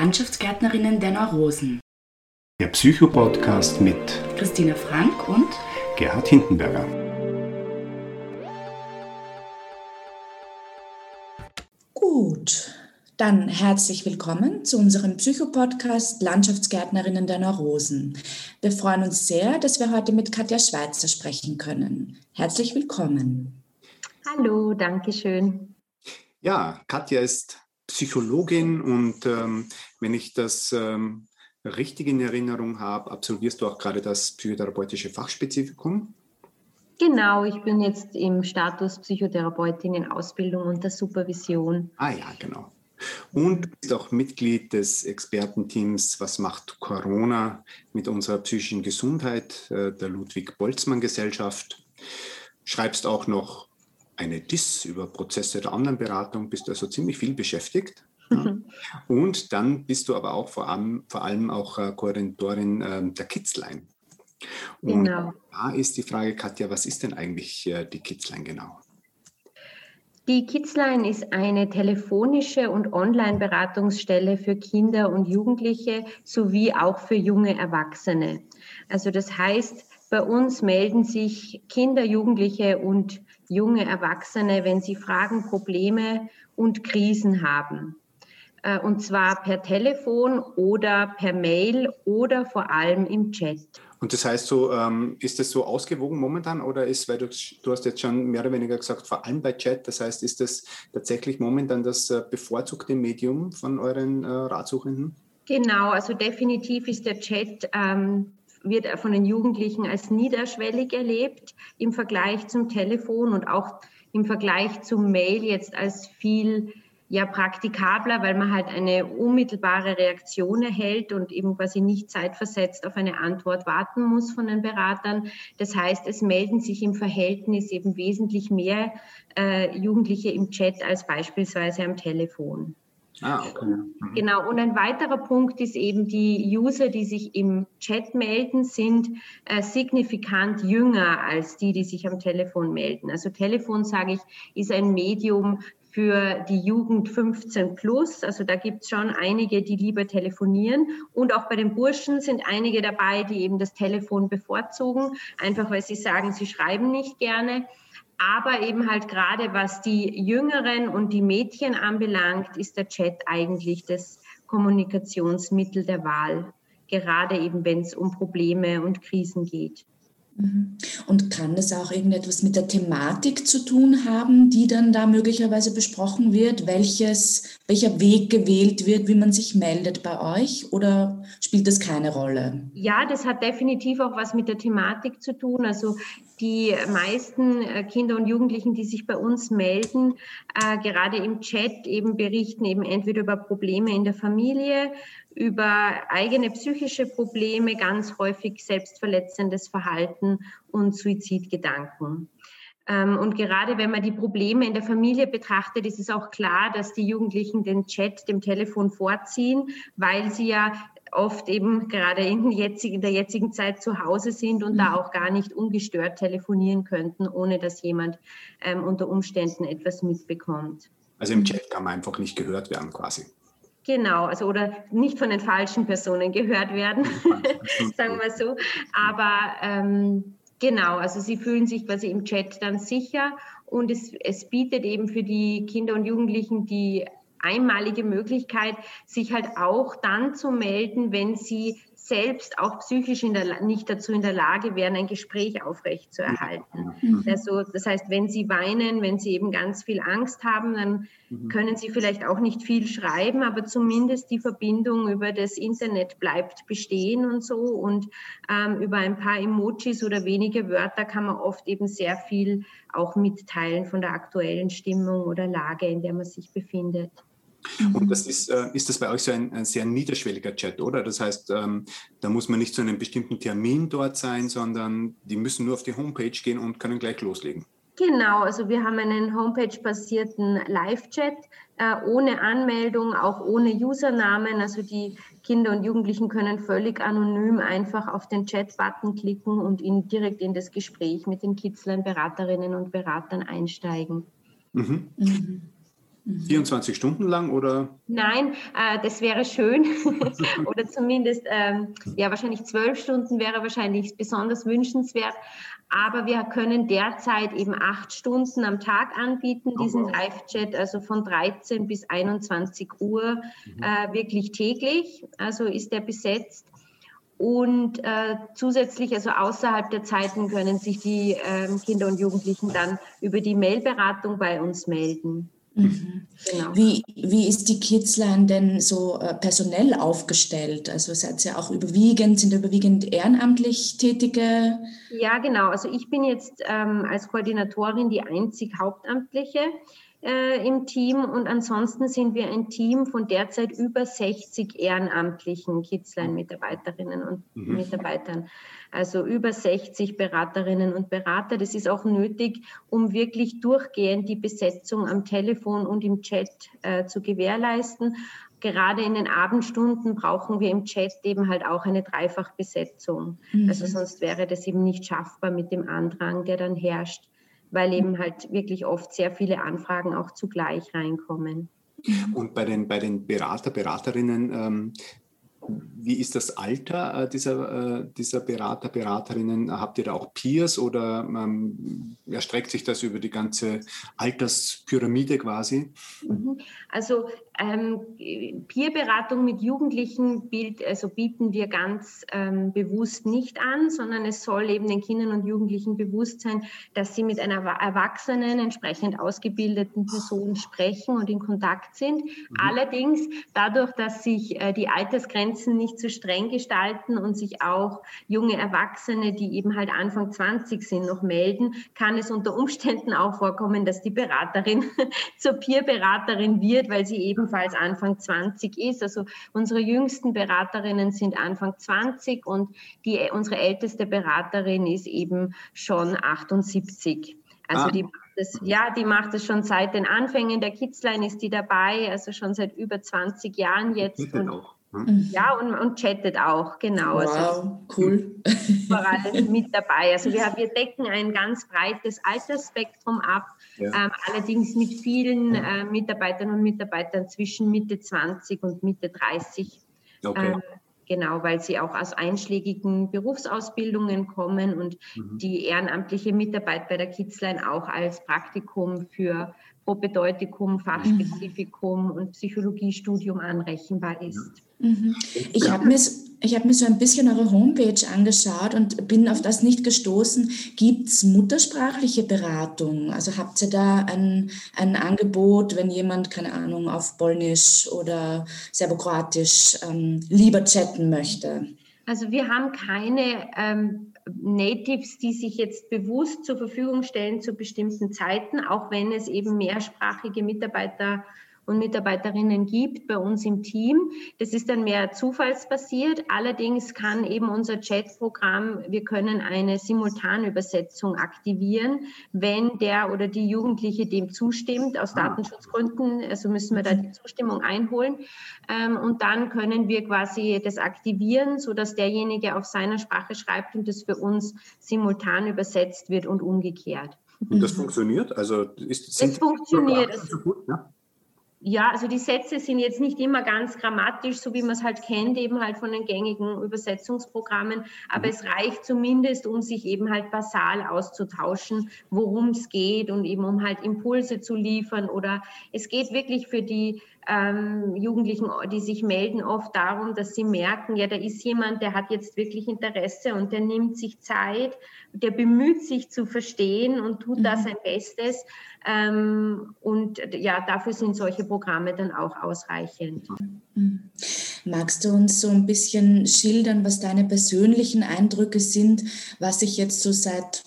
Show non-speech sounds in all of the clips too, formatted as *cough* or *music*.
Landschaftsgärtnerinnen der Neurosen. Der Psycho-Podcast mit Christina Frank und Gerhard Hindenberger. Gut, dann herzlich willkommen zu unserem Psycho-Podcast Landschaftsgärtnerinnen der Neurosen. Wir freuen uns sehr, dass wir heute mit Katja Schweizer sprechen können. Herzlich willkommen. Hallo, danke schön. Ja, Katja ist Psychologin und ähm, wenn ich das ähm, richtig in Erinnerung habe, absolvierst du auch gerade das psychotherapeutische Fachspezifikum. Genau, ich bin jetzt im Status Psychotherapeutin in Ausbildung und der Supervision. Ah ja, genau. Und du bist auch Mitglied des Expertenteams Was macht Corona mit unserer psychischen Gesundheit äh, der Ludwig-Boltzmann-Gesellschaft. Schreibst auch noch eine DIS über Prozesse der Online-Beratung, bist du also ziemlich viel beschäftigt. Ja. *laughs* Und dann bist du aber auch vor allem, vor allem auch äh, Koordinatorin äh, der Kidsline. Und genau. da ist die Frage, Katja, was ist denn eigentlich äh, die Kidsline genau? Die Kidsline ist eine telefonische und Online-Beratungsstelle für Kinder und Jugendliche sowie auch für junge Erwachsene. Also das heißt, bei uns melden sich Kinder, Jugendliche und junge Erwachsene, wenn sie Fragen, Probleme und Krisen haben. Äh, und zwar per Telefon oder per Mail oder vor allem im Chat. Und das heißt so, ähm, ist das so ausgewogen momentan oder ist, weil du, du hast jetzt schon mehr oder weniger gesagt, vor allem bei Chat, das heißt, ist das tatsächlich momentan das äh, bevorzugte Medium von euren äh, Ratsuchenden? Genau, also definitiv ist der Chat ähm, wird von den Jugendlichen als niederschwellig erlebt im Vergleich zum Telefon und auch im Vergleich zum Mail jetzt als viel ja praktikabler, weil man halt eine unmittelbare Reaktion erhält und eben quasi nicht zeitversetzt auf eine Antwort warten muss von den Beratern. Das heißt, es melden sich im Verhältnis eben wesentlich mehr äh, Jugendliche im Chat als beispielsweise am Telefon. Ah, okay. Mhm. Genau. Und ein weiterer Punkt ist eben, die User, die sich im Chat melden, sind äh, signifikant jünger als die, die sich am Telefon melden. Also Telefon, sage ich, ist ein Medium für die Jugend 15 plus. Also da gibt es schon einige, die lieber telefonieren. Und auch bei den Burschen sind einige dabei, die eben das Telefon bevorzugen, einfach weil sie sagen, sie schreiben nicht gerne. Aber eben halt gerade was die Jüngeren und die Mädchen anbelangt, ist der Chat eigentlich das Kommunikationsmittel der Wahl, gerade eben wenn es um Probleme und Krisen geht. Mhm. Und kann das auch irgendetwas mit der Thematik zu tun haben, die dann da möglicherweise besprochen wird? Welches, welcher Weg gewählt wird, wie man sich meldet bei euch? Oder spielt das keine Rolle? Ja, das hat definitiv auch was mit der Thematik zu tun. Also die meisten äh, Kinder und Jugendlichen, die sich bei uns melden, äh, gerade im Chat eben berichten eben entweder über Probleme in der Familie, über eigene psychische Probleme, ganz häufig selbstverletzendes Verhalten und Suizidgedanken. Ähm, und gerade wenn man die Probleme in der Familie betrachtet, ist es auch klar, dass die Jugendlichen den Chat dem Telefon vorziehen, weil sie ja oft eben gerade in, der jetzigen Zeit zu Hause sind und da mhm. auch gar nicht ungestört telefonieren könnten, ohne dass jemand ähm, unter Umständen etwas mitbekommt. Also im Chat kann man einfach nicht gehört werden quasi. Genau, also oder nicht von den falschen Personen gehört werden, *laughs* sagen wir so. Aber ähm, genau, also sie fühlen sich quasi im Chat dann sicher und es, es bietet eben für die Kinder und Jugendlichen die einmalige Möglichkeit, sich halt auch dann zu melden, wenn sie selbst auch psychisch der, nicht dazu in der Lage wären, ein Gespräch aufrechtzuerhalten. Mhm. Also, das heißt, wenn sie weinen, wenn sie eben ganz viel Angst haben, dann mhm. können sie vielleicht auch nicht viel schreiben, aber zumindest die Verbindung über das Internet bleibt bestehen und so. Und ähm, über ein paar Emojis oder wenige Wörter kann man oft eben sehr viel auch mitteilen von der aktuellen Stimmung oder Lage, in der man sich befindet. Und mhm. das ist, äh, ist das bei euch so ein, ein, sehr niederschwelliger Chat, oder? Das heißt, ähm, da muss man nicht zu einem bestimmten Termin dort sein, sondern die müssen nur auf die Homepage gehen und können gleich loslegen. Genau, also wir haben einen Homepage-basierten Live-Chat äh, ohne Anmeldung, auch ohne Usernamen. Also die Kinder und Jugendlichen können völlig anonym einfach auf den Chat-Button klicken und in, direkt in das Gespräch mit den Kitzlern, Beraterinnen und Beratern einsteigen. Mhm. Mhm. 24 Stunden lang oder? Nein, äh, das wäre schön. *laughs* oder zumindest, ähm, ja, wahrscheinlich zwölf Stunden wäre wahrscheinlich besonders wünschenswert. Aber wir können derzeit eben acht Stunden am Tag anbieten, oh, diesen Live-Chat, also von 13 bis 21 Uhr, mhm. äh, wirklich täglich. Also ist der besetzt. Und äh, zusätzlich, also außerhalb der Zeiten, können sich die äh, Kinder und Jugendlichen dann über die Mailberatung bei uns melden. Mhm. Genau. Wie, wie ist die Kidsline denn so äh, personell aufgestellt? Also seid ihr auch überwiegend, sind überwiegend ehrenamtlich tätige? Ja, genau. Also ich bin jetzt ähm, als Koordinatorin die einzig Hauptamtliche äh, im Team und ansonsten sind wir ein Team von derzeit über 60 ehrenamtlichen Kidsline-Mitarbeiterinnen und mhm. Mitarbeitern. Also über 60 Beraterinnen und Berater. Das ist auch nötig, um wirklich durchgehend die Besetzung am Telefon und im Chat äh, zu gewährleisten. Gerade in den Abendstunden brauchen wir im Chat eben halt auch eine Dreifachbesetzung. Mhm. Also sonst wäre das eben nicht schaffbar mit dem Andrang, der dann herrscht weil eben halt wirklich oft sehr viele Anfragen auch zugleich reinkommen. Und bei den, bei den Berater, Beraterinnen, ähm, wie ist das Alter äh, dieser, äh, dieser Berater, Beraterinnen? Habt ihr da auch Peers oder ähm, erstreckt sich das über die ganze Alterspyramide quasi? Mhm. Also ähm, Peerberatung mit Jugendlichen bild, also bieten wir ganz ähm, bewusst nicht an, sondern es soll eben den Kindern und Jugendlichen bewusst sein, dass sie mit einer erwachsenen, entsprechend ausgebildeten Person sprechen und in Kontakt sind. Mhm. Allerdings dadurch, dass sich äh, die Altersgrenzen nicht so streng gestalten und sich auch junge Erwachsene, die eben halt Anfang 20 sind, noch melden, kann es unter Umständen auch vorkommen, dass die Beraterin *laughs* zur Peerberaterin wird, weil sie eben ebenfalls Anfang 20 ist. Also unsere jüngsten Beraterinnen sind Anfang 20 und die, unsere älteste Beraterin ist eben schon 78. Also ah. die macht das, ja, die macht es schon seit den Anfängen der Kidsline ist die dabei, also schon seit über 20 Jahren jetzt. Und, auch. Mhm. Ja, und, und chattet auch, genau. Also wow, also, cool. Überall *laughs* mit dabei. Also wir, wir decken ein ganz breites Altersspektrum ab, ja. ähm, allerdings mit vielen äh, Mitarbeitern und Mitarbeitern zwischen Mitte 20 und Mitte 30. Okay. Ähm, genau, weil sie auch aus einschlägigen Berufsausbildungen kommen und mhm. die ehrenamtliche Mitarbeit bei der Kidsline auch als Praktikum für Propedeutikum, Fachspezifikum mhm. und Psychologiestudium anrechenbar ist. Mhm. Ich habe mir, hab mir so ein bisschen eure Homepage angeschaut und bin auf das nicht gestoßen. Gibt es muttersprachliche Beratung? Also habt ihr da ein, ein Angebot, wenn jemand, keine Ahnung, auf Polnisch oder Serbokroatisch ähm, lieber chatten möchte? Also wir haben keine ähm, Natives, die sich jetzt bewusst zur Verfügung stellen zu bestimmten Zeiten, auch wenn es eben mehrsprachige Mitarbeiter und Mitarbeiterinnen gibt bei uns im Team. Das ist dann mehr zufallsbasiert. Allerdings kann eben unser Chatprogramm, wir können eine Simultanübersetzung aktivieren, wenn der oder die Jugendliche dem zustimmt, aus ah. Datenschutzgründen. Also müssen wir da die Zustimmung einholen. Ähm, und dann können wir quasi das aktivieren, sodass derjenige auf seiner Sprache schreibt und das für uns simultan übersetzt wird und umgekehrt. Und das funktioniert? Also ist, es funktioniert. So gut, ja? Ja, also die Sätze sind jetzt nicht immer ganz grammatisch, so wie man es halt kennt, eben halt von den gängigen Übersetzungsprogrammen, aber mhm. es reicht zumindest, um sich eben halt basal auszutauschen, worum es geht und eben um halt Impulse zu liefern oder es geht wirklich für die ähm, Jugendlichen, die sich melden, oft darum, dass sie merken, ja, da ist jemand, der hat jetzt wirklich Interesse und der nimmt sich Zeit, der bemüht sich zu verstehen und tut mhm. da sein Bestes. Ähm, und ja, dafür sind solche Programme dann auch ausreichend. Mhm. Magst du uns so ein bisschen schildern, was deine persönlichen Eindrücke sind, was sich jetzt so seit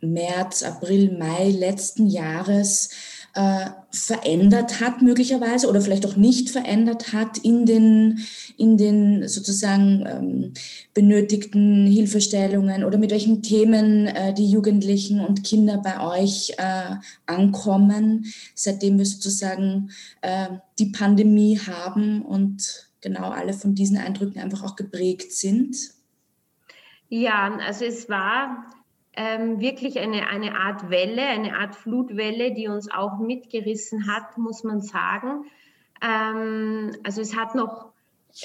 März, April, Mai letzten Jahres äh, verändert hat möglicherweise oder vielleicht auch nicht verändert hat in den, in den sozusagen ähm, benötigten Hilfestellungen oder mit welchen Themen äh, die Jugendlichen und Kinder bei euch äh, ankommen, seitdem wir sozusagen äh, die Pandemie haben und genau alle von diesen Eindrücken einfach auch geprägt sind? Ja, also es war ähm, wirklich eine, eine Art Welle, eine Art Flutwelle, die uns auch mitgerissen hat, muss man sagen. Ähm, also es hat noch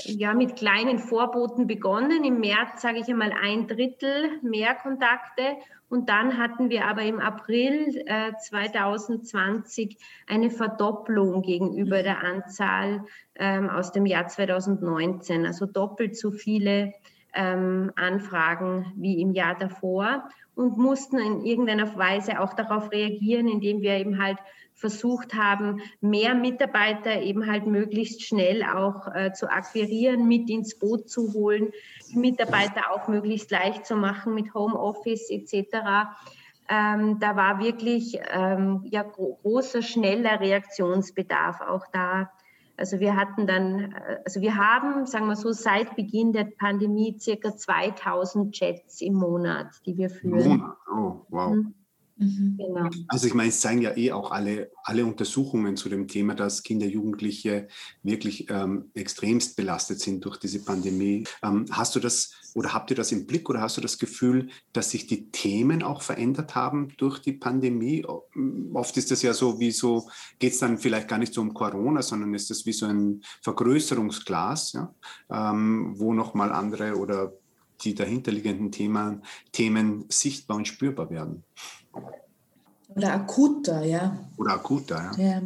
ja, mit kleinen Vorboten begonnen. Im März, sage ich einmal, ein Drittel mehr Kontakte. Und dann hatten wir aber im April äh, 2020 eine Verdopplung gegenüber der Anzahl ähm, aus dem Jahr 2019. Also doppelt so viele ähm, Anfragen wie im Jahr davor und mussten in irgendeiner Weise auch darauf reagieren, indem wir eben halt versucht haben, mehr Mitarbeiter eben halt möglichst schnell auch äh, zu akquirieren, mit ins Boot zu holen, Mitarbeiter auch möglichst leicht zu machen mit Homeoffice etc. Ähm, da war wirklich ähm, ja, gro großer, schneller Reaktionsbedarf auch da. Also wir hatten dann, äh, also wir haben, sagen wir so, seit Beginn der Pandemie circa 2000 Chats im Monat, die wir führen. Monat, oh, wow. Mhm. Mhm. Genau. Also ich meine, es zeigen ja eh auch alle, alle Untersuchungen zu dem Thema, dass Kinder, Jugendliche wirklich ähm, extremst belastet sind durch diese Pandemie. Ähm, hast du das oder habt ihr das im Blick oder hast du das Gefühl, dass sich die Themen auch verändert haben durch die Pandemie? Oft ist das ja so, wie so, geht es dann vielleicht gar nicht so um Corona, sondern ist das wie so ein Vergrößerungsglas, ja? ähm, wo nochmal andere oder die dahinterliegenden Themen, Themen sichtbar und spürbar werden. Oder akuter, ja. Oder akuter, ja. ja.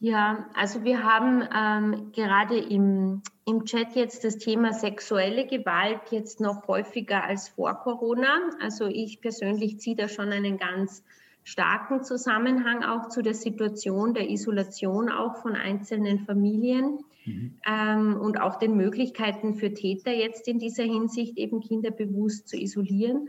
Ja, also wir haben ähm, gerade im, im Chat jetzt das Thema sexuelle Gewalt jetzt noch häufiger als vor Corona. Also ich persönlich ziehe da schon einen ganz starken Zusammenhang auch zu der Situation der Isolation auch von einzelnen Familien mhm. ähm, und auch den Möglichkeiten für Täter jetzt in dieser Hinsicht eben Kinder bewusst zu isolieren.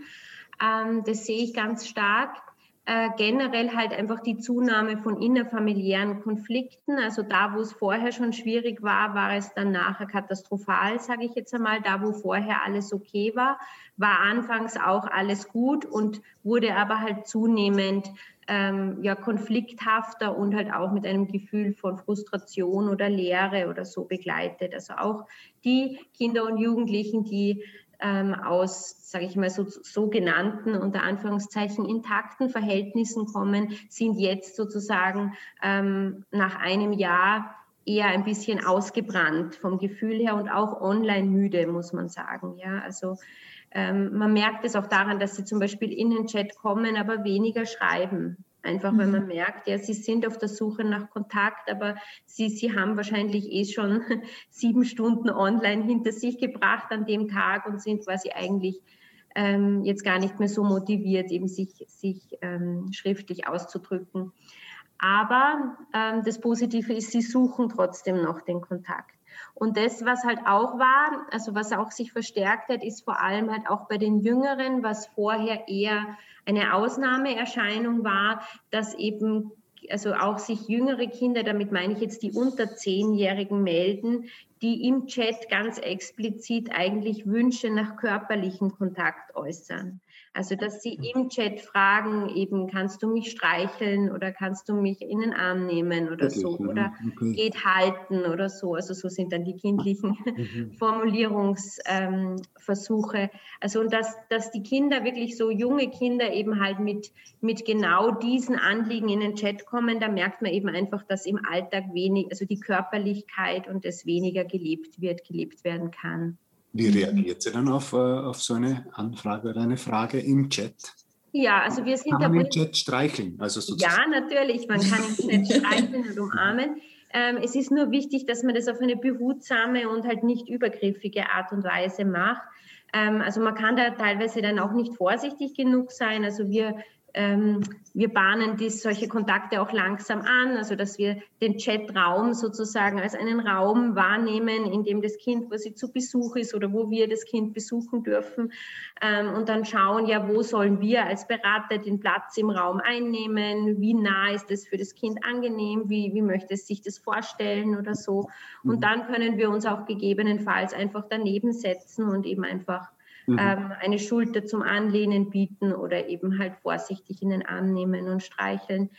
Ähm, das sehe ich ganz stark. Äh, generell halt einfach die Zunahme von innerfamiliären Konflikten. Also da, wo es vorher schon schwierig war, war es dann nachher katastrophal, sage ich jetzt einmal. Da, wo vorher alles okay war, war anfangs auch alles gut und wurde aber halt zunehmend ähm, ja, konflikthafter und halt auch mit einem Gefühl von Frustration oder Leere oder so begleitet. Also auch die Kinder und Jugendlichen, die ähm, aus, sage ich mal, so, sogenannten unter Anführungszeichen intakten Verhältnissen kommen, sind jetzt sozusagen ähm, nach einem Jahr eher ein bisschen ausgebrannt vom Gefühl her und auch online müde, muss man sagen. Ja, also ähm, man merkt es auch daran, dass sie zum Beispiel in den Chat kommen, aber weniger schreiben. Einfach mhm. weil man merkt, ja, sie sind auf der Suche nach Kontakt, aber sie, sie haben wahrscheinlich eh schon *laughs* sieben Stunden online hinter sich gebracht an dem Tag und sind quasi eigentlich ähm, jetzt gar nicht mehr so motiviert, eben sich, sich ähm, schriftlich auszudrücken. Aber ähm, das Positive ist, sie suchen trotzdem noch den Kontakt. Und das, was halt auch war, also was auch sich verstärkt hat, ist vor allem halt auch bei den Jüngeren, was vorher eher eine Ausnahmeerscheinung war, dass eben also auch sich jüngere Kinder, damit meine ich jetzt die unter zehnjährigen melden, die im Chat ganz explizit eigentlich Wünsche nach körperlichem Kontakt äußern. Also, dass sie im Chat fragen, eben, kannst du mich streicheln oder kannst du mich in den Arm nehmen oder okay, so oder okay. geht halten oder so. Also, so sind dann die kindlichen *laughs* mhm. Formulierungsversuche. Ähm, also, und dass, dass die Kinder wirklich so junge Kinder eben halt mit, mit genau diesen Anliegen in den Chat kommen, da merkt man eben einfach, dass im Alltag wenig, also die Körperlichkeit und das weniger gelebt wird, gelebt werden kann. Wie reagiert sie dann auf, äh, auf so eine Anfrage oder eine Frage im Chat? Ja, also wir sind kann man im Chat streicheln. Also ja, natürlich, man kann im Chat *laughs* streicheln und umarmen. Ähm, es ist nur wichtig, dass man das auf eine behutsame und halt nicht übergriffige Art und Weise macht. Ähm, also man kann da teilweise dann auch nicht vorsichtig genug sein. Also wir ähm, wir bahnen dies, solche Kontakte auch langsam an, also dass wir den Chatraum sozusagen als einen Raum wahrnehmen, in dem das Kind quasi zu Besuch ist oder wo wir das Kind besuchen dürfen ähm, und dann schauen, ja, wo sollen wir als Berater den Platz im Raum einnehmen, wie nah ist es für das Kind angenehm, wie, wie möchte es sich das vorstellen oder so. Und mhm. dann können wir uns auch gegebenenfalls einfach daneben setzen und eben einfach mhm. ähm, eine Schulter zum Anlehnen bieten oder eben halt vorsichtig in den Arm nehmen und streicheln.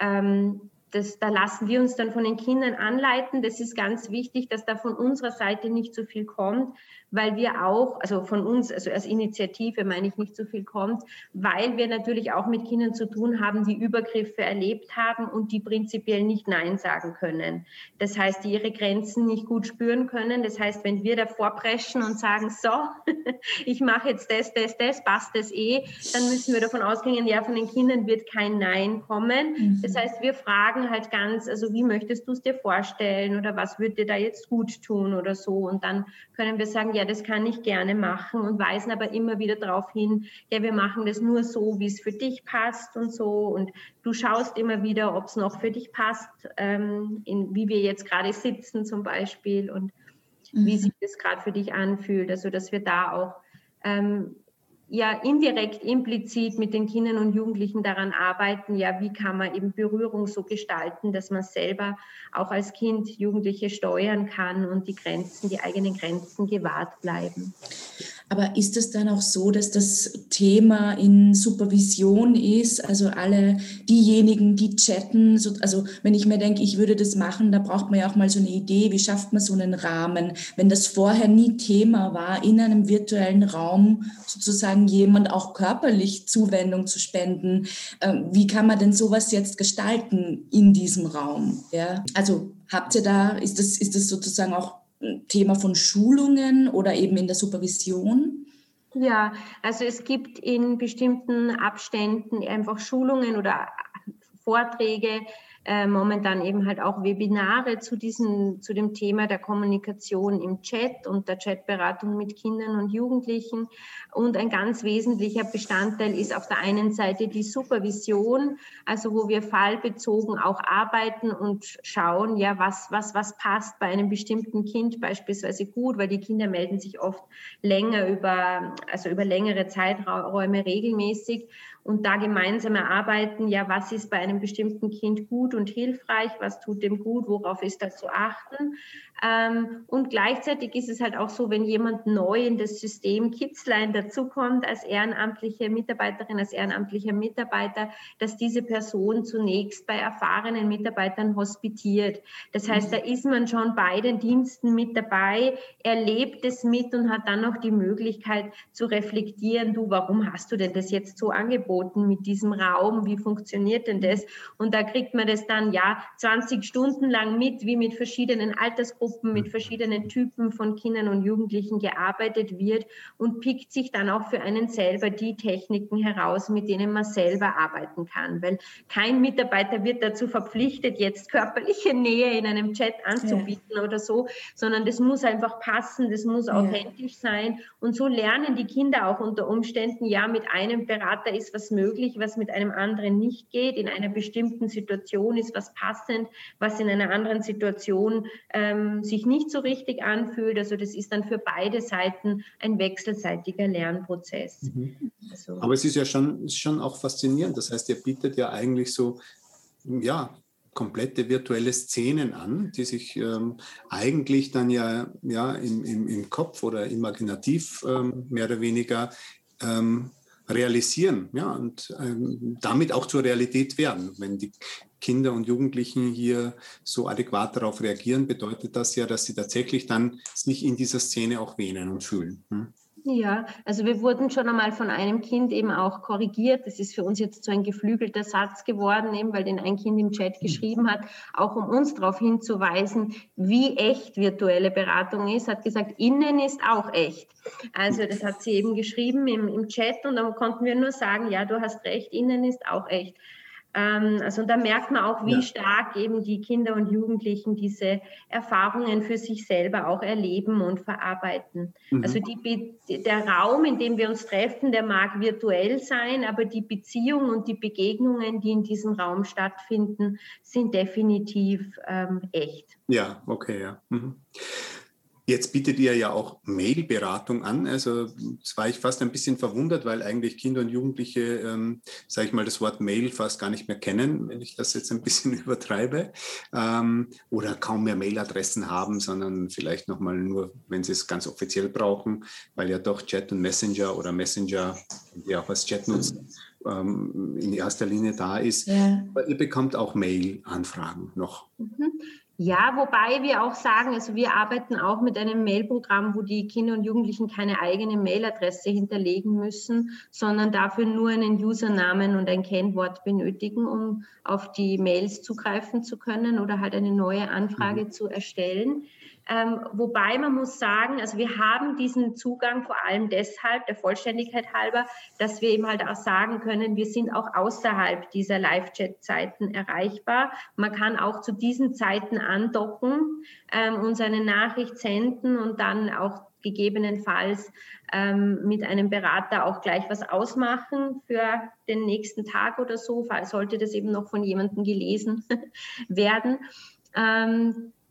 Ähm, das, da lassen wir uns dann von den Kindern anleiten. Das ist ganz wichtig, dass da von unserer Seite nicht so viel kommt, weil wir auch, also von uns, also als Initiative meine ich nicht so viel kommt, weil wir natürlich auch mit Kindern zu tun haben, die Übergriffe erlebt haben und die prinzipiell nicht Nein sagen können. Das heißt, die ihre Grenzen nicht gut spüren können. Das heißt, wenn wir davor preschen und sagen, so, *laughs* ich mache jetzt das, das, das, passt das eh, dann müssen wir davon ausgehen, ja, von den Kindern wird kein Nein kommen. Mhm. Das heißt, wir fragen halt ganz, also wie möchtest du es dir vorstellen oder was würde dir da jetzt gut tun oder so. Und dann können wir sagen, ja, das kann ich gerne machen und weisen aber immer wieder darauf hin, ja, wir machen das nur so, wie es für dich passt und so. Und du schaust immer wieder, ob es noch für dich passt, ähm, in, wie wir jetzt gerade sitzen zum Beispiel und mhm. wie sich das gerade für dich anfühlt. Also, dass wir da auch ähm, ja indirekt, implizit mit den Kindern und Jugendlichen daran arbeiten, ja, wie kann man eben Berührung so gestalten, dass man selber auch als Kind Jugendliche steuern kann und die Grenzen, die eigenen Grenzen gewahrt bleiben. Aber ist es dann auch so, dass das Thema in Supervision ist? Also alle diejenigen, die chatten, so, also wenn ich mir denke, ich würde das machen, da braucht man ja auch mal so eine Idee, wie schafft man so einen Rahmen? Wenn das vorher nie Thema war, in einem virtuellen Raum sozusagen jemand auch körperlich Zuwendung zu spenden, äh, wie kann man denn sowas jetzt gestalten in diesem Raum? Ja? Also habt ihr da, ist das, ist das sozusagen auch Thema von Schulungen oder eben in der Supervision? Ja, also es gibt in bestimmten Abständen einfach Schulungen oder Vorträge, äh, momentan eben halt auch Webinare zu diesem, zu dem Thema der Kommunikation im Chat und der Chatberatung mit Kindern und Jugendlichen. Und ein ganz wesentlicher Bestandteil ist auf der einen Seite die Supervision, also wo wir fallbezogen auch arbeiten und schauen, ja, was, was, was passt bei einem bestimmten Kind beispielsweise gut, weil die Kinder melden sich oft länger über, also über längere Zeiträume regelmäßig und da gemeinsam erarbeiten, ja, was ist bei einem bestimmten Kind gut und hilfreich, was tut dem gut, worauf ist da zu achten. Ähm, und gleichzeitig ist es halt auch so, wenn jemand neu in das System Kidsline dazukommt als ehrenamtliche Mitarbeiterin, als ehrenamtlicher Mitarbeiter, dass diese Person zunächst bei erfahrenen Mitarbeitern hospitiert. Das heißt, da ist man schon bei den Diensten mit dabei, erlebt es mit und hat dann noch die Möglichkeit zu reflektieren, du, warum hast du denn das jetzt so angeboten mit diesem Raum? Wie funktioniert denn das? Und da kriegt man das dann ja 20 Stunden lang mit, wie mit verschiedenen Altersgruppen Gruppen mit verschiedenen Typen von Kindern und Jugendlichen gearbeitet wird und pickt sich dann auch für einen selber die Techniken heraus, mit denen man selber arbeiten kann. Weil kein Mitarbeiter wird dazu verpflichtet, jetzt körperliche Nähe in einem Chat anzubieten ja. oder so, sondern das muss einfach passen, das muss ja. authentisch sein. Und so lernen die Kinder auch unter Umständen, ja, mit einem Berater ist was möglich, was mit einem anderen nicht geht. In einer bestimmten Situation ist was passend, was in einer anderen Situation ähm, sich nicht so richtig anfühlt. Also das ist dann für beide Seiten ein wechselseitiger Lernprozess. Mhm. Also, Aber es ist ja schon, schon auch faszinierend. Das heißt, ihr bietet ja eigentlich so, ja, komplette virtuelle Szenen an, die sich ähm, eigentlich dann ja, ja im, im, im Kopf oder imaginativ ähm, mehr oder weniger ähm, realisieren ja, und ähm, damit auch zur Realität werden. Wenn die Kinder und Jugendlichen hier so adäquat darauf reagieren, bedeutet das ja, dass sie tatsächlich dann sich in dieser Szene auch wähnen und fühlen. Hm? Ja, also wir wurden schon einmal von einem Kind eben auch korrigiert. Das ist für uns jetzt so ein geflügelter Satz geworden, eben weil den ein Kind im Chat geschrieben hat, auch um uns darauf hinzuweisen, wie echt virtuelle Beratung ist. Hat gesagt, innen ist auch echt. Also das hat sie eben geschrieben im, im Chat und dann konnten wir nur sagen, ja, du hast recht, innen ist auch echt. Ähm, also da merkt man auch, wie ja. stark eben die Kinder und Jugendlichen diese Erfahrungen für sich selber auch erleben und verarbeiten. Mhm. Also die, der Raum, in dem wir uns treffen, der mag virtuell sein, aber die Beziehung und die Begegnungen, die in diesem Raum stattfinden, sind definitiv ähm, echt. Ja, okay, ja. Mhm. Jetzt bietet ihr ja auch Mail-Beratung an. Also das war ich fast ein bisschen verwundert, weil eigentlich Kinder und Jugendliche, ähm, sage ich mal, das Wort Mail fast gar nicht mehr kennen, wenn ich das jetzt ein bisschen *laughs* übertreibe. Ähm, oder kaum mehr Mailadressen haben, sondern vielleicht nochmal nur, wenn sie es ganz offiziell brauchen, weil ja doch Chat und Messenger oder Messenger, die auch als Chat nutzen, ähm, in erster Linie da ist. Ja. Aber ihr bekommt auch Mail-Anfragen noch. Mhm. Ja, wobei wir auch sagen, also wir arbeiten auch mit einem Mailprogramm, wo die Kinder und Jugendlichen keine eigene Mailadresse hinterlegen müssen, sondern dafür nur einen Usernamen und ein Kennwort benötigen, um auf die Mails zugreifen zu können oder halt eine neue Anfrage mhm. zu erstellen. Ähm, wobei man muss sagen, also wir haben diesen Zugang vor allem deshalb, der Vollständigkeit halber, dass wir eben halt auch sagen können, wir sind auch außerhalb dieser Live-Chat-Zeiten erreichbar. Man kann auch zu diesen Zeiten andocken, ähm, uns eine Nachricht senden und dann auch gegebenenfalls ähm, mit einem Berater auch gleich was ausmachen für den nächsten Tag oder so, sollte das eben noch von jemandem gelesen *laughs* werden.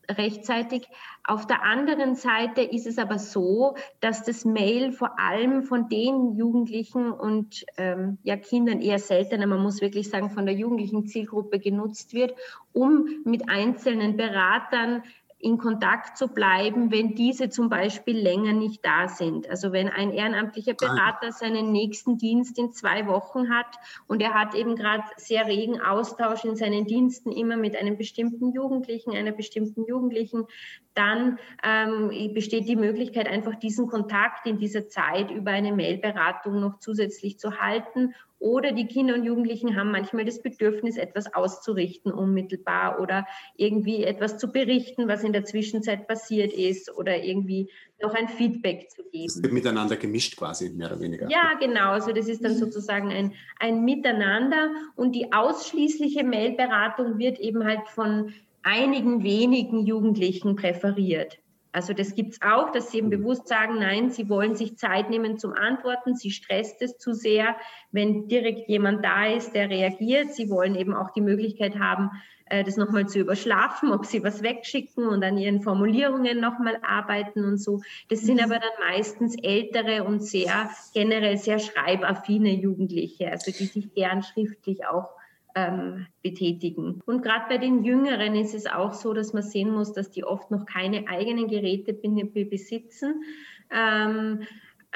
Rechtzeitig. Auf der anderen Seite ist es aber so, dass das Mail vor allem von den Jugendlichen und ähm, ja, Kindern eher seltener, man muss wirklich sagen, von der jugendlichen Zielgruppe genutzt wird, um mit einzelnen Beratern in Kontakt zu bleiben, wenn diese zum Beispiel länger nicht da sind. Also wenn ein ehrenamtlicher Berater seinen nächsten Dienst in zwei Wochen hat und er hat eben gerade sehr regen Austausch in seinen Diensten immer mit einem bestimmten Jugendlichen, einer bestimmten Jugendlichen, dann ähm, besteht die Möglichkeit, einfach diesen Kontakt in dieser Zeit über eine Mailberatung noch zusätzlich zu halten oder die Kinder und Jugendlichen haben manchmal das Bedürfnis, etwas auszurichten unmittelbar oder irgendwie etwas zu berichten, was in der Zwischenzeit passiert ist oder irgendwie noch ein Feedback zu geben. Es wird miteinander gemischt quasi, mehr oder weniger. Ja, genau. Also das ist dann sozusagen ein, ein Miteinander und die ausschließliche Mailberatung wird eben halt von einigen wenigen Jugendlichen präferiert. Also das gibt es auch, dass sie eben mhm. bewusst sagen, nein, sie wollen sich Zeit nehmen zum Antworten, sie stresst es zu sehr, wenn direkt jemand da ist, der reagiert. Sie wollen eben auch die Möglichkeit haben, äh, das nochmal zu überschlafen, ob sie was wegschicken und an ihren Formulierungen nochmal arbeiten und so. Das sind mhm. aber dann meistens ältere und sehr generell sehr schreibaffine Jugendliche, also die sich gern schriftlich auch ähm, betätigen. Und gerade bei den Jüngeren ist es auch so, dass man sehen muss, dass die oft noch keine eigenen Geräte besitzen. Ähm,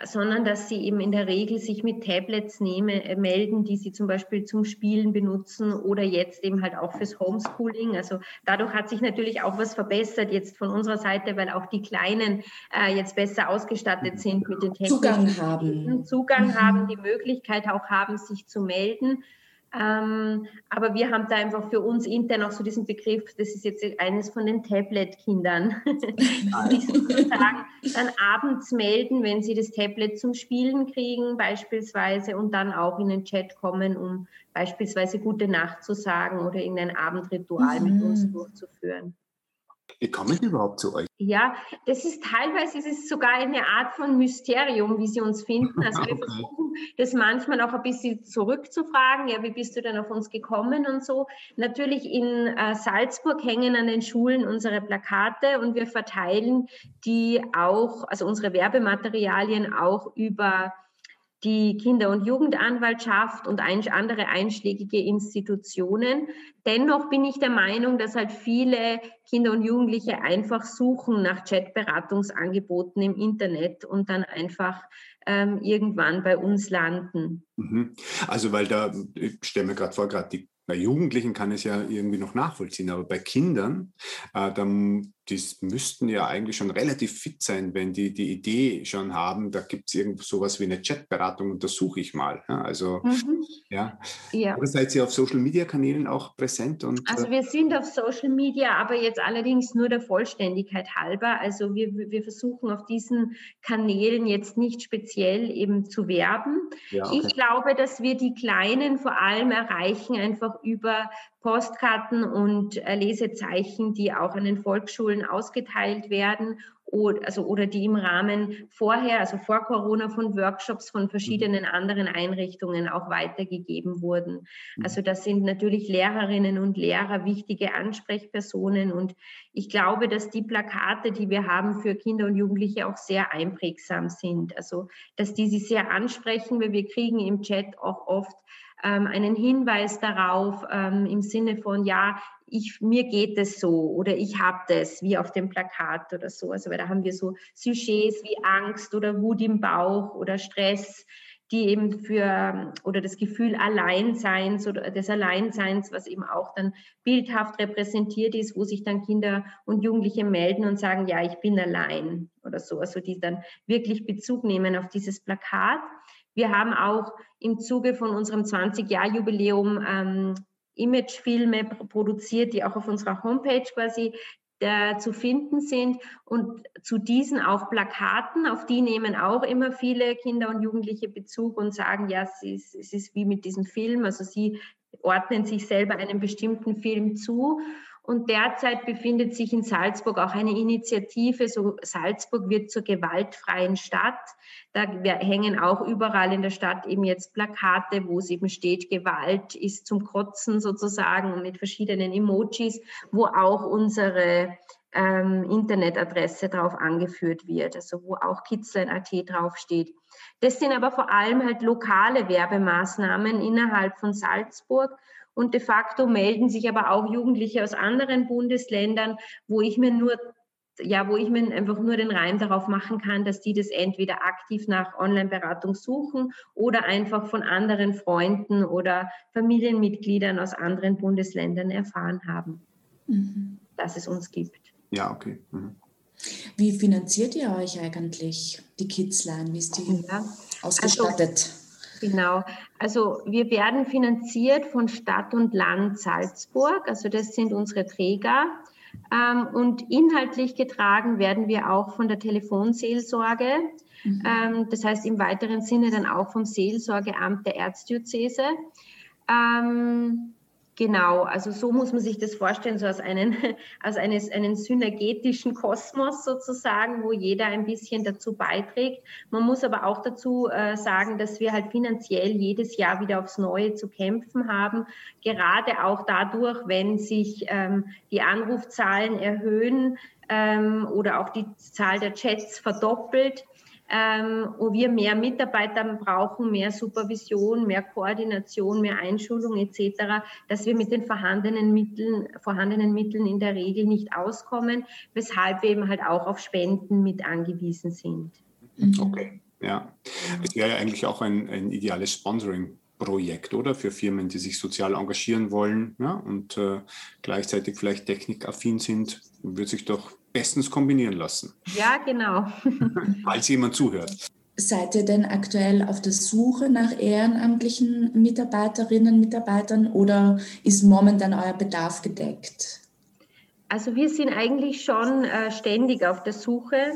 sondern dass sie eben in der Regel sich mit Tablets nehme, äh, melden, die sie zum Beispiel zum Spielen benutzen oder jetzt eben halt auch fürs Homeschooling. Also dadurch hat sich natürlich auch was verbessert jetzt von unserer Seite, weil auch die Kleinen äh, jetzt besser ausgestattet sind mit den technischen Zugang haben, Zugang mhm. haben, die Möglichkeit auch haben, sich zu melden. Ähm, aber wir haben da einfach für uns intern auch so diesen Begriff, das ist jetzt eines von den Tablet-Kindern, *laughs* die sozusagen dann abends melden, wenn sie das Tablet zum Spielen kriegen beispielsweise und dann auch in den Chat kommen, um beispielsweise gute Nacht zu sagen oder irgendein Abendritual mhm. mit uns mhm. durchzuführen. Wie kommen die überhaupt zu euch? Ja, das ist teilweise ist es sogar eine Art von Mysterium, wie sie uns finden. Also *laughs* wir versuchen das manchmal auch ein bisschen zurückzufragen. Ja, wie bist du denn auf uns gekommen und so. Natürlich in äh, Salzburg hängen an den Schulen unsere Plakate und wir verteilen die auch, also unsere Werbematerialien auch über die Kinder- und Jugendanwaltschaft und andere einschlägige Institutionen. Dennoch bin ich der Meinung, dass halt viele Kinder und Jugendliche einfach suchen nach Chatberatungsangeboten im Internet und dann einfach ähm, irgendwann bei uns landen. Mhm. Also weil da, ich stelle mir gerade vor, gerade bei Jugendlichen kann es ja irgendwie noch nachvollziehen, aber bei Kindern, äh, dann, die müssten ja eigentlich schon relativ fit sein, wenn die die Idee schon haben, da gibt es irgend sowas wie eine Chatberatung und das suche ich mal. Also, mhm. ja. ja. Oder seid ihr auf Social Media Kanälen auch präsent? Und, also äh wir sind auf Social Media, aber jetzt allerdings nur der Vollständigkeit halber. Also wir, wir versuchen auf diesen Kanälen jetzt nicht speziell eben zu werben. Ja, okay. Ich glaube, dass wir die Kleinen vor allem erreichen, einfach über Postkarten und äh, Lesezeichen, die auch an den Volksschulen ausgeteilt werden oder, also, oder die im Rahmen vorher, also vor Corona von Workshops von verschiedenen mhm. anderen Einrichtungen auch weitergegeben wurden. Mhm. Also das sind natürlich Lehrerinnen und Lehrer wichtige Ansprechpersonen und ich glaube, dass die Plakate, die wir haben für Kinder und Jugendliche auch sehr einprägsam sind. Also dass die sie sehr ansprechen, weil wir kriegen im Chat auch oft ähm, einen Hinweis darauf ähm, im Sinne von, ja, ich, mir geht es so oder ich habe das, wie auf dem Plakat oder so. Also weil da haben wir so Sujets wie Angst oder Wut im Bauch oder Stress, die eben für oder das Gefühl Alleinseins oder des Alleinseins, was eben auch dann bildhaft repräsentiert ist, wo sich dann Kinder und Jugendliche melden und sagen, ja, ich bin allein oder so, also die dann wirklich Bezug nehmen auf dieses Plakat. Wir haben auch im Zuge von unserem 20-Jahr-Jubiläum ähm, Imagefilme produziert, die auch auf unserer Homepage quasi äh, zu finden sind. Und zu diesen auch Plakaten, auf die nehmen auch immer viele Kinder und Jugendliche Bezug und sagen, ja, es ist, es ist wie mit diesem Film, also sie ordnen sich selber einem bestimmten Film zu und derzeit befindet sich in Salzburg auch eine Initiative, so Salzburg wird zur gewaltfreien Stadt. Da hängen auch überall in der Stadt eben jetzt Plakate, wo es eben steht, Gewalt ist zum Kotzen sozusagen mit verschiedenen Emojis, wo auch unsere ähm, Internetadresse drauf angeführt wird, also wo auch Kitzlein.at draufsteht. Das sind aber vor allem halt lokale Werbemaßnahmen innerhalb von Salzburg und de facto melden sich aber auch Jugendliche aus anderen Bundesländern, wo ich mir nur ja, wo ich mir einfach nur den Reim darauf machen kann, dass die das entweder aktiv nach Online-Beratung suchen oder einfach von anderen Freunden oder Familienmitgliedern aus anderen Bundesländern erfahren haben, mhm. dass es uns gibt. Ja, okay. Mhm. Wie finanziert ihr euch eigentlich, die Kidsline? Wie ist die ja. ausgestattet? Also, Genau. Also wir werden finanziert von Stadt und Land Salzburg. Also das sind unsere Träger. Ähm, und inhaltlich getragen werden wir auch von der Telefonseelsorge. Mhm. Ähm, das heißt im weiteren Sinne dann auch vom Seelsorgeamt der Erzdiözese. Ähm, Genau, also so muss man sich das vorstellen, so aus, einem, *laughs* aus eines, einem synergetischen Kosmos sozusagen, wo jeder ein bisschen dazu beiträgt. Man muss aber auch dazu äh, sagen, dass wir halt finanziell jedes Jahr wieder aufs Neue zu kämpfen haben, gerade auch dadurch, wenn sich ähm, die Anrufzahlen erhöhen ähm, oder auch die Zahl der Chats verdoppelt ähm, wo wir mehr Mitarbeiter brauchen, mehr Supervision, mehr Koordination, mehr Einschulung etc., dass wir mit den vorhandenen Mitteln, vorhandenen Mitteln in der Regel nicht auskommen, weshalb wir eben halt auch auf Spenden mit angewiesen sind. Mhm. Okay, ja. Es wäre ja eigentlich auch ein, ein ideales Sponsoring. Projekt, oder? Für Firmen, die sich sozial engagieren wollen ja, und äh, gleichzeitig vielleicht technikaffin sind, würde sich doch bestens kombinieren lassen. Ja, genau. *laughs* Falls jemand zuhört. Seid ihr denn aktuell auf der Suche nach ehrenamtlichen Mitarbeiterinnen und Mitarbeitern oder ist momentan euer Bedarf gedeckt? Also wir sind eigentlich schon äh, ständig auf der Suche,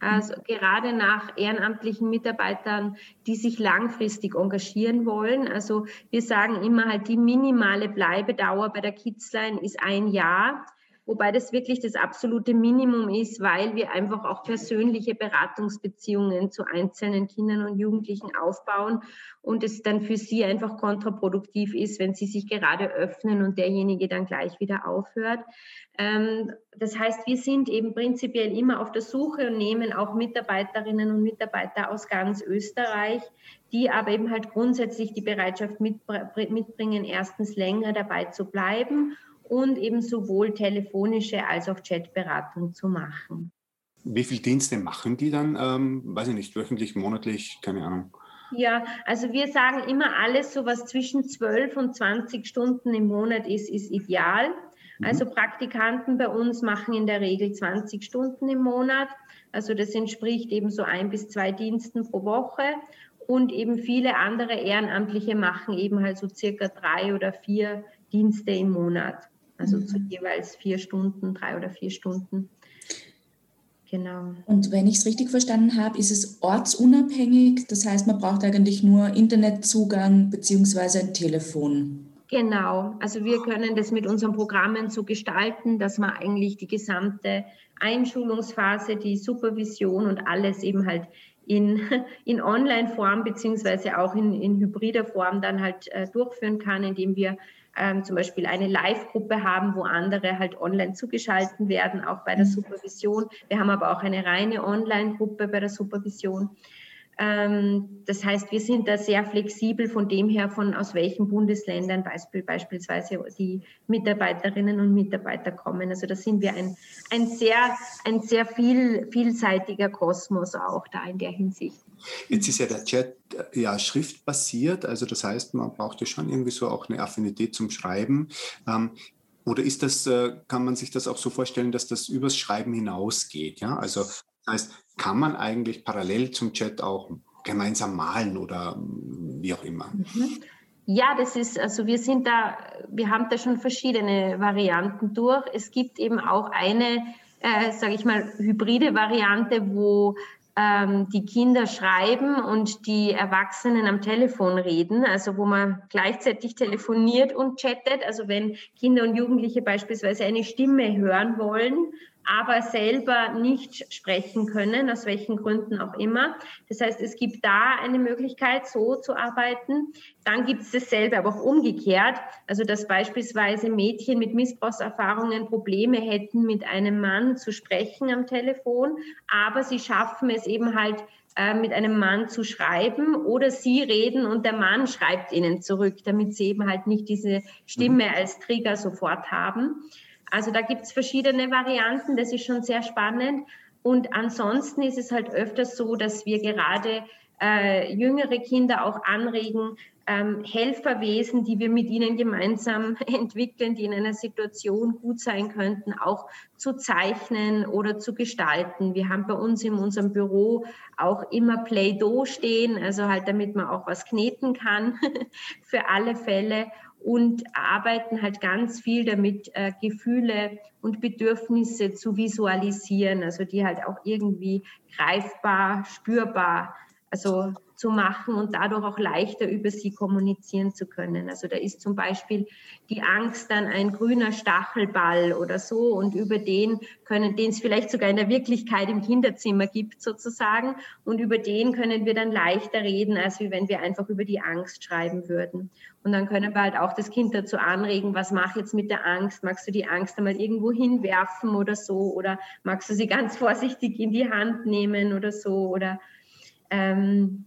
also gerade nach ehrenamtlichen Mitarbeitern, die sich langfristig engagieren wollen. Also wir sagen immer halt, die minimale Bleibedauer bei der Kidsline ist ein Jahr wobei das wirklich das absolute Minimum ist, weil wir einfach auch persönliche Beratungsbeziehungen zu einzelnen Kindern und Jugendlichen aufbauen und es dann für sie einfach kontraproduktiv ist, wenn sie sich gerade öffnen und derjenige dann gleich wieder aufhört. Ähm, das heißt, wir sind eben prinzipiell immer auf der Suche und nehmen auch Mitarbeiterinnen und Mitarbeiter aus ganz Österreich, die aber eben halt grundsätzlich die Bereitschaft mitbringen, erstens länger dabei zu bleiben und eben sowohl telefonische als auch Chatberatung zu machen. Wie viele Dienste machen die dann? Ähm, weiß ich nicht, wöchentlich, monatlich, keine Ahnung. Ja, also wir sagen immer alles, so was zwischen 12 und 20 Stunden im Monat ist, ist ideal. Mhm. Also Praktikanten bei uns machen in der Regel 20 Stunden im Monat. Also das entspricht eben so ein bis zwei Diensten pro Woche. Und eben viele andere Ehrenamtliche machen eben halt so circa drei oder vier Dienste im Monat. Also mhm. zu jeweils vier Stunden, drei oder vier Stunden. Genau. Und wenn ich es richtig verstanden habe, ist es ortsunabhängig. Das heißt, man braucht eigentlich nur Internetzugang bzw. ein Telefon. Genau. Also wir können das mit unseren Programmen so gestalten, dass man eigentlich die gesamte Einschulungsphase, die Supervision und alles eben halt in, *laughs* in Online-Form beziehungsweise auch in, in hybrider Form dann halt äh, durchführen kann, indem wir ähm, zum Beispiel eine Live-Gruppe haben, wo andere halt online zugeschalten werden, auch bei der mhm. Supervision. Wir haben aber auch eine reine Online-Gruppe bei der Supervision. Ähm, das heißt, wir sind da sehr flexibel von dem her, von aus welchen Bundesländern Beispiel, beispielsweise die Mitarbeiterinnen und Mitarbeiter kommen. Also da sind wir ein, ein sehr, ein sehr viel, vielseitiger Kosmos auch da in der Hinsicht. Jetzt ist ja der Chat äh, ja schriftbasiert, also das heißt, man braucht ja schon irgendwie so auch eine Affinität zum Schreiben. Ähm, oder ist das, äh, kann man sich das auch so vorstellen, dass das übers Schreiben hinausgeht? Ja, also das heißt, kann man eigentlich parallel zum Chat auch gemeinsam malen oder mm, wie auch immer? Mhm. Ja, das ist, also wir sind da, wir haben da schon verschiedene Varianten durch. Es gibt eben auch eine, äh, sage ich mal, hybride Variante, wo ähm, die Kinder schreiben und die Erwachsenen am Telefon reden, also wo man gleichzeitig telefoniert und chattet. Also wenn Kinder und Jugendliche beispielsweise eine Stimme hören wollen, aber selber nicht sprechen können, aus welchen Gründen auch immer. Das heißt, es gibt da eine Möglichkeit, so zu arbeiten. Dann gibt es dasselbe, aber auch umgekehrt. Also, dass beispielsweise Mädchen mit Missbrauchserfahrungen Probleme hätten, mit einem Mann zu sprechen am Telefon, aber sie schaffen es eben halt, äh, mit einem Mann zu schreiben oder sie reden und der Mann schreibt ihnen zurück, damit sie eben halt nicht diese Stimme mhm. als Trigger sofort haben. Also da gibt es verschiedene Varianten, das ist schon sehr spannend. Und ansonsten ist es halt öfters so, dass wir gerade äh, jüngere Kinder auch anregen, ähm, Helferwesen, die wir mit ihnen gemeinsam *laughs* entwickeln, die in einer Situation gut sein könnten, auch zu zeichnen oder zu gestalten. Wir haben bei uns in unserem Büro auch immer Play-Doh stehen, also halt damit man auch was kneten kann *laughs* für alle Fälle und arbeiten halt ganz viel damit, äh, Gefühle und Bedürfnisse zu visualisieren, also die halt auch irgendwie greifbar, spürbar, also zu machen und dadurch auch leichter über sie kommunizieren zu können. Also da ist zum Beispiel die Angst dann ein grüner Stachelball oder so und über den können, den es vielleicht sogar in der Wirklichkeit im Kinderzimmer gibt sozusagen und über den können wir dann leichter reden, als wenn wir einfach über die Angst schreiben würden. Und dann können wir halt auch das Kind dazu anregen, was mach jetzt mit der Angst? Magst du die Angst einmal irgendwo hinwerfen oder so? Oder magst du sie ganz *laughs* vorsichtig in die Hand nehmen oder so? Oder ähm,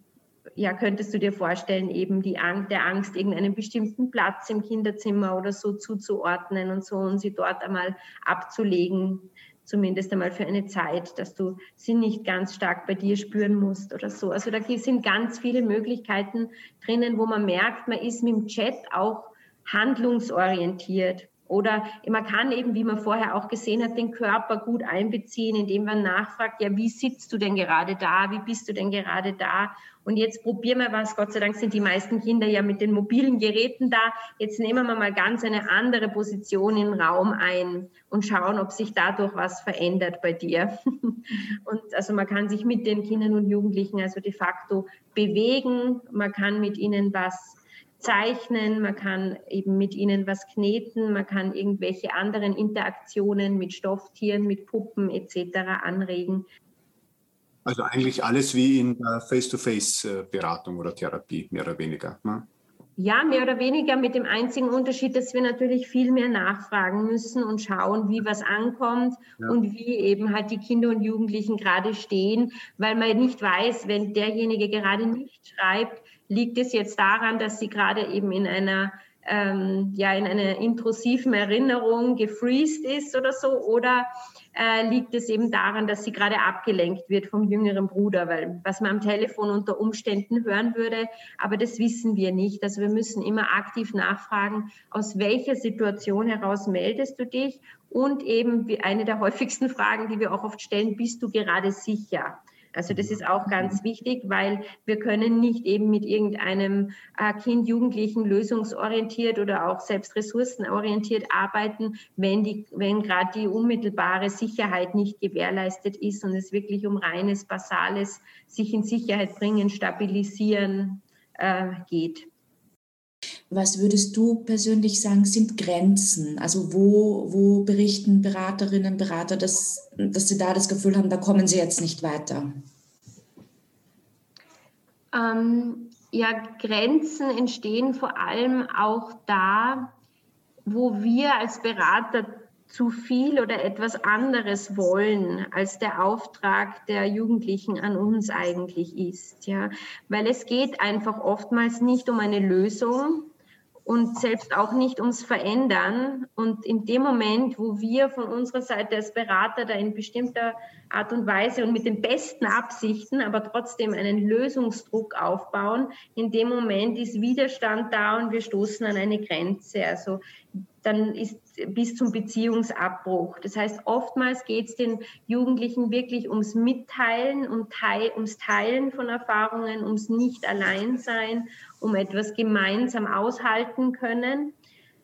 ja, könntest du dir vorstellen, eben die Angst, der Angst irgendeinen bestimmten Platz im Kinderzimmer oder so zuzuordnen und so und sie dort einmal abzulegen, zumindest einmal für eine Zeit, dass du sie nicht ganz stark bei dir spüren musst oder so. Also da sind ganz viele Möglichkeiten drinnen, wo man merkt, man ist mit dem Chat auch handlungsorientiert. Oder man kann eben, wie man vorher auch gesehen hat, den Körper gut einbeziehen, indem man nachfragt, ja, wie sitzt du denn gerade da? Wie bist du denn gerade da? Und jetzt probieren wir was. Gott sei Dank sind die meisten Kinder ja mit den mobilen Geräten da. Jetzt nehmen wir mal ganz eine andere Position im Raum ein und schauen, ob sich dadurch was verändert bei dir. *laughs* Und also man kann sich mit den Kindern und Jugendlichen also de facto bewegen. Man kann mit ihnen was zeichnen, man kann eben mit ihnen was kneten, man kann irgendwelche anderen Interaktionen mit Stofftieren, mit Puppen etc. anregen. Also eigentlich alles wie in der Face-to-Face-Beratung oder Therapie, mehr oder weniger. Ne? Ja, mehr oder weniger mit dem einzigen Unterschied, dass wir natürlich viel mehr nachfragen müssen und schauen, wie was ankommt ja. und wie eben halt die Kinder und Jugendlichen gerade stehen, weil man nicht weiß, wenn derjenige gerade nicht schreibt, liegt es jetzt daran, dass sie gerade eben in einer ähm, ja in einer intrusiven Erinnerung gefreezed ist oder so oder äh, liegt es eben daran, dass sie gerade abgelenkt wird vom jüngeren Bruder, weil was man am Telefon unter Umständen hören würde, aber das wissen wir nicht. Also wir müssen immer aktiv nachfragen, aus welcher Situation heraus meldest du dich und eben eine der häufigsten Fragen, die wir auch oft stellen, bist du gerade sicher? Also das ist auch ganz wichtig, weil wir können nicht eben mit irgendeinem äh, Kind, Jugendlichen lösungsorientiert oder auch selbst ressourcenorientiert arbeiten, wenn die, wenn gerade die unmittelbare Sicherheit nicht gewährleistet ist und es wirklich um reines, basales, sich in Sicherheit bringen, stabilisieren äh, geht. Was würdest du persönlich sagen, sind Grenzen? Also wo, wo berichten Beraterinnen, Berater, dass, dass sie da das Gefühl haben, da kommen sie jetzt nicht weiter? Ähm, ja, Grenzen entstehen vor allem auch da, wo wir als Berater zu viel oder etwas anderes wollen, als der Auftrag der Jugendlichen an uns eigentlich ist. Ja? Weil es geht einfach oftmals nicht um eine Lösung, und selbst auch nicht ums Verändern. Und in dem Moment, wo wir von unserer Seite als Berater da in bestimmter Art und Weise und mit den besten Absichten, aber trotzdem einen Lösungsdruck aufbauen, in dem Moment ist Widerstand da und wir stoßen an eine Grenze. Also dann ist bis zum Beziehungsabbruch. Das heißt, oftmals geht es den Jugendlichen wirklich ums Mitteilen, um Teil, ums Teilen von Erfahrungen, ums Nicht-Allein-Sein, um etwas gemeinsam aushalten können.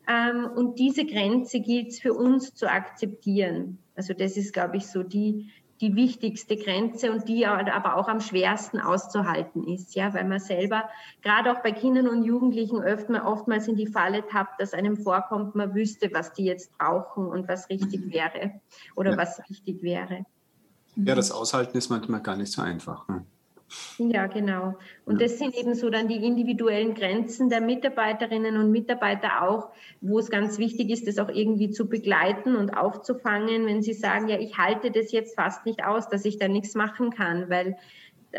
Ähm, und diese Grenze gilt es für uns zu akzeptieren. Also das ist, glaube ich, so die, die wichtigste Grenze und die aber auch am schwersten auszuhalten ist, ja, weil man selber gerade auch bei Kindern und Jugendlichen öfter, oftmals in die Falle tappt, dass einem vorkommt, man wüsste, was die jetzt brauchen und was richtig mhm. wäre oder ja. was wichtig wäre. Ja, das Aushalten ist manchmal gar nicht so einfach. Ne? Ja, genau. Und das sind eben so dann die individuellen Grenzen der Mitarbeiterinnen und Mitarbeiter auch, wo es ganz wichtig ist, das auch irgendwie zu begleiten und aufzufangen, wenn sie sagen, ja, ich halte das jetzt fast nicht aus, dass ich da nichts machen kann, weil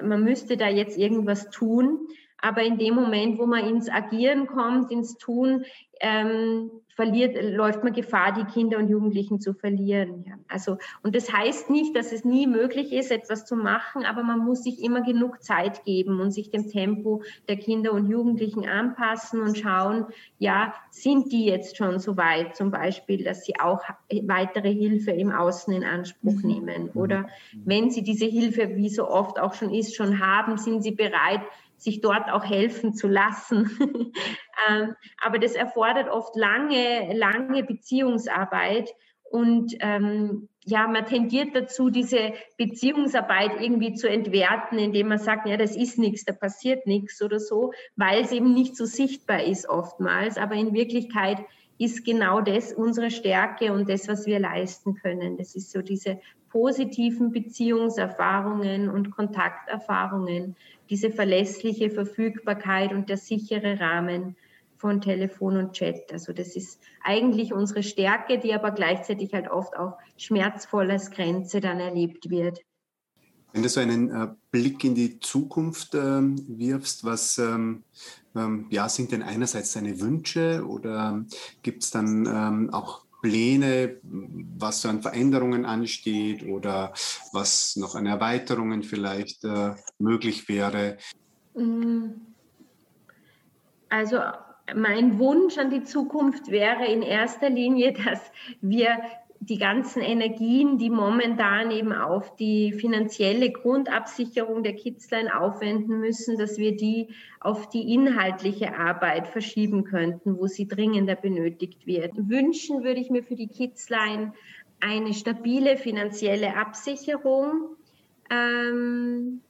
man müsste da jetzt irgendwas tun. Aber in dem Moment, wo man ins Agieren kommt, ins Tun, ähm, verliert, läuft man Gefahr, die Kinder und Jugendlichen zu verlieren. Ja. Also, und das heißt nicht, dass es nie möglich ist, etwas zu machen, aber man muss sich immer genug Zeit geben und sich dem Tempo der Kinder und Jugendlichen anpassen und schauen, ja, sind die jetzt schon so weit, zum Beispiel, dass sie auch weitere Hilfe im Außen in Anspruch mhm. nehmen? Oder wenn sie diese Hilfe, wie so oft auch schon ist, schon haben, sind sie bereit, sich dort auch helfen zu lassen. *laughs* ähm, aber das erfordert oft lange, lange Beziehungsarbeit. Und ähm, ja, man tendiert dazu, diese Beziehungsarbeit irgendwie zu entwerten, indem man sagt, ja, das ist nichts, da passiert nichts oder so, weil es eben nicht so sichtbar ist oftmals. Aber in Wirklichkeit ist genau das unsere Stärke und das, was wir leisten können. Das ist so diese positiven Beziehungserfahrungen und Kontakterfahrungen, diese verlässliche Verfügbarkeit und der sichere Rahmen von Telefon und Chat. Also das ist eigentlich unsere Stärke, die aber gleichzeitig halt oft auch schmerzvoll als Grenze dann erlebt wird. Wenn du so einen äh, Blick in die Zukunft äh, wirfst, was ähm, ähm, ja, sind denn einerseits deine Wünsche oder gibt es dann ähm, auch Pläne, was so an Veränderungen ansteht oder was noch an Erweiterungen vielleicht äh, möglich wäre? Mm. Also mein Wunsch an die Zukunft wäre in erster Linie, *laughs* dass wir die ganzen Energien, die momentan eben auf die finanzielle Grundabsicherung der Kidsline aufwenden müssen, dass wir die auf die inhaltliche Arbeit verschieben könnten, wo sie dringender benötigt wird. Wünschen würde ich mir für die Kidsline eine stabile finanzielle Absicherung. Ähm,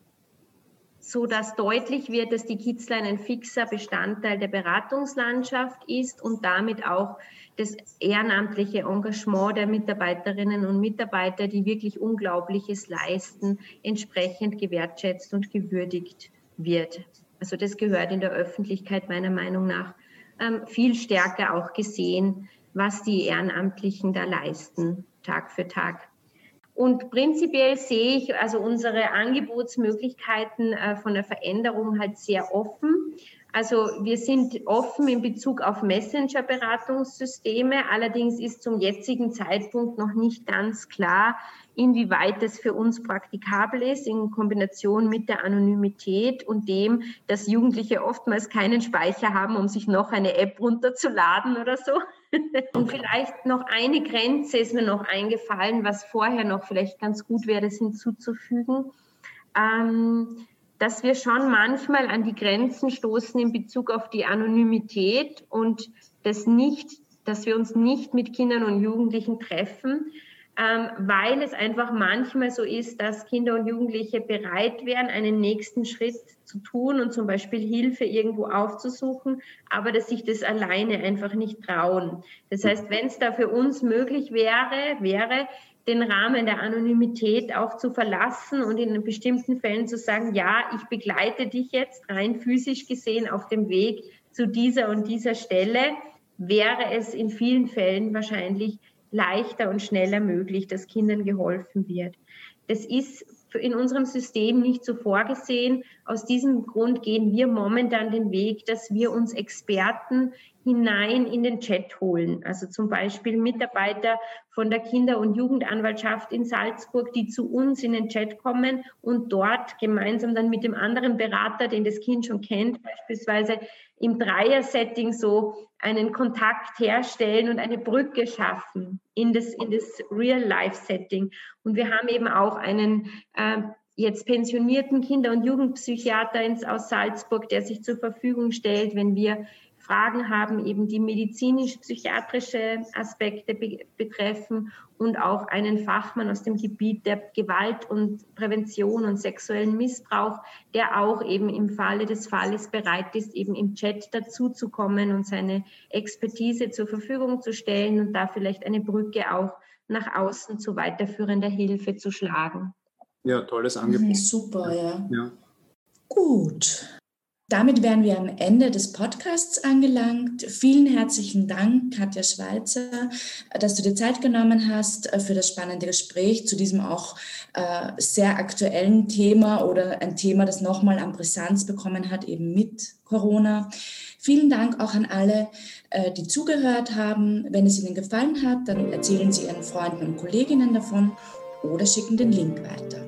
so dass deutlich wird, dass die Kidsline ein fixer Bestandteil der Beratungslandschaft ist und damit auch das ehrenamtliche Engagement der Mitarbeiterinnen und Mitarbeiter, die wirklich Unglaubliches leisten, entsprechend gewertschätzt und gewürdigt wird. Also das gehört in der Öffentlichkeit meiner Meinung nach ähm, viel stärker auch gesehen, was die Ehrenamtlichen da leisten, Tag für Tag. Und prinzipiell sehe ich also unsere Angebotsmöglichkeiten äh, von der Veränderung halt sehr offen. Also wir sind offen in Bezug auf Messenger-Beratungssysteme. Allerdings ist zum jetzigen Zeitpunkt noch nicht ganz klar, inwieweit es für uns praktikabel ist in Kombination mit der Anonymität und dem, dass Jugendliche oftmals keinen Speicher haben, um sich noch eine App runterzuladen oder so. *laughs* Und vielleicht noch eine Grenze ist mir noch eingefallen, was vorher noch vielleicht ganz gut wäre, das hinzuzufügen. Ähm, dass wir schon manchmal an die Grenzen stoßen in Bezug auf die Anonymität und das nicht, dass wir uns nicht mit Kindern und Jugendlichen treffen, ähm, weil es einfach manchmal so ist, dass Kinder und Jugendliche bereit wären, einen nächsten Schritt zu tun und zum Beispiel Hilfe irgendwo aufzusuchen, aber dass sich das alleine einfach nicht trauen. Das heißt, wenn es da für uns möglich wäre, wäre den Rahmen der Anonymität auch zu verlassen und in bestimmten Fällen zu sagen, ja, ich begleite dich jetzt rein physisch gesehen auf dem Weg zu dieser und dieser Stelle, wäre es in vielen Fällen wahrscheinlich leichter und schneller möglich, dass Kindern geholfen wird. Das ist in unserem System nicht so vorgesehen. Aus diesem Grund gehen wir momentan den Weg, dass wir uns Experten hinein in den Chat holen. Also zum Beispiel Mitarbeiter von der Kinder- und Jugendanwaltschaft in Salzburg, die zu uns in den Chat kommen und dort gemeinsam dann mit dem anderen Berater, den das Kind schon kennt, beispielsweise im Dreier-Setting so einen Kontakt herstellen und eine Brücke schaffen in das, in das Real-Life-Setting. Und wir haben eben auch einen äh, jetzt pensionierten Kinder- und Jugendpsychiater aus Salzburg, der sich zur Verfügung stellt, wenn wir Fragen haben, eben die medizinisch-psychiatrische Aspekte be betreffen und auch einen Fachmann aus dem Gebiet der Gewalt und Prävention und sexuellen Missbrauch, der auch eben im Falle des Falles bereit ist, eben im Chat dazuzukommen und seine Expertise zur Verfügung zu stellen und da vielleicht eine Brücke auch nach außen zu weiterführender Hilfe zu schlagen. Ja, tolles Angebot. Mhm, super, ja. ja. Gut. Damit wären wir am Ende des Podcasts angelangt. Vielen herzlichen Dank, Katja Schweizer, dass du dir Zeit genommen hast äh, für das spannende Gespräch zu diesem auch äh, sehr aktuellen Thema oder ein Thema, das nochmal an Brisanz bekommen hat, eben mit Corona. Vielen Dank auch an alle, äh, die zugehört haben. Wenn es Ihnen gefallen hat, dann erzählen Sie Ihren Freunden und Kolleginnen davon oder schicken den Link weiter.